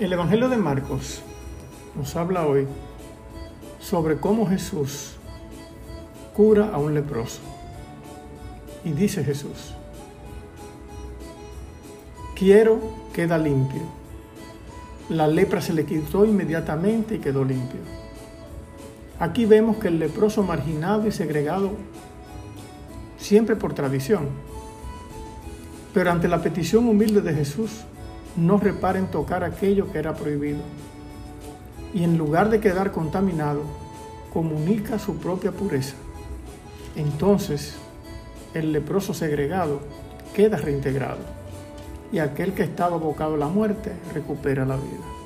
El Evangelio de Marcos nos habla hoy sobre cómo Jesús cura a un leproso. Y dice Jesús, quiero queda limpio. La lepra se le quitó inmediatamente y quedó limpio. Aquí vemos que el leproso marginado y segregado, siempre por tradición, pero ante la petición humilde de Jesús, no repara en tocar aquello que era prohibido. Y en lugar de quedar contaminado, comunica su propia pureza. Entonces, el leproso segregado queda reintegrado y aquel que estaba abocado a la muerte recupera la vida.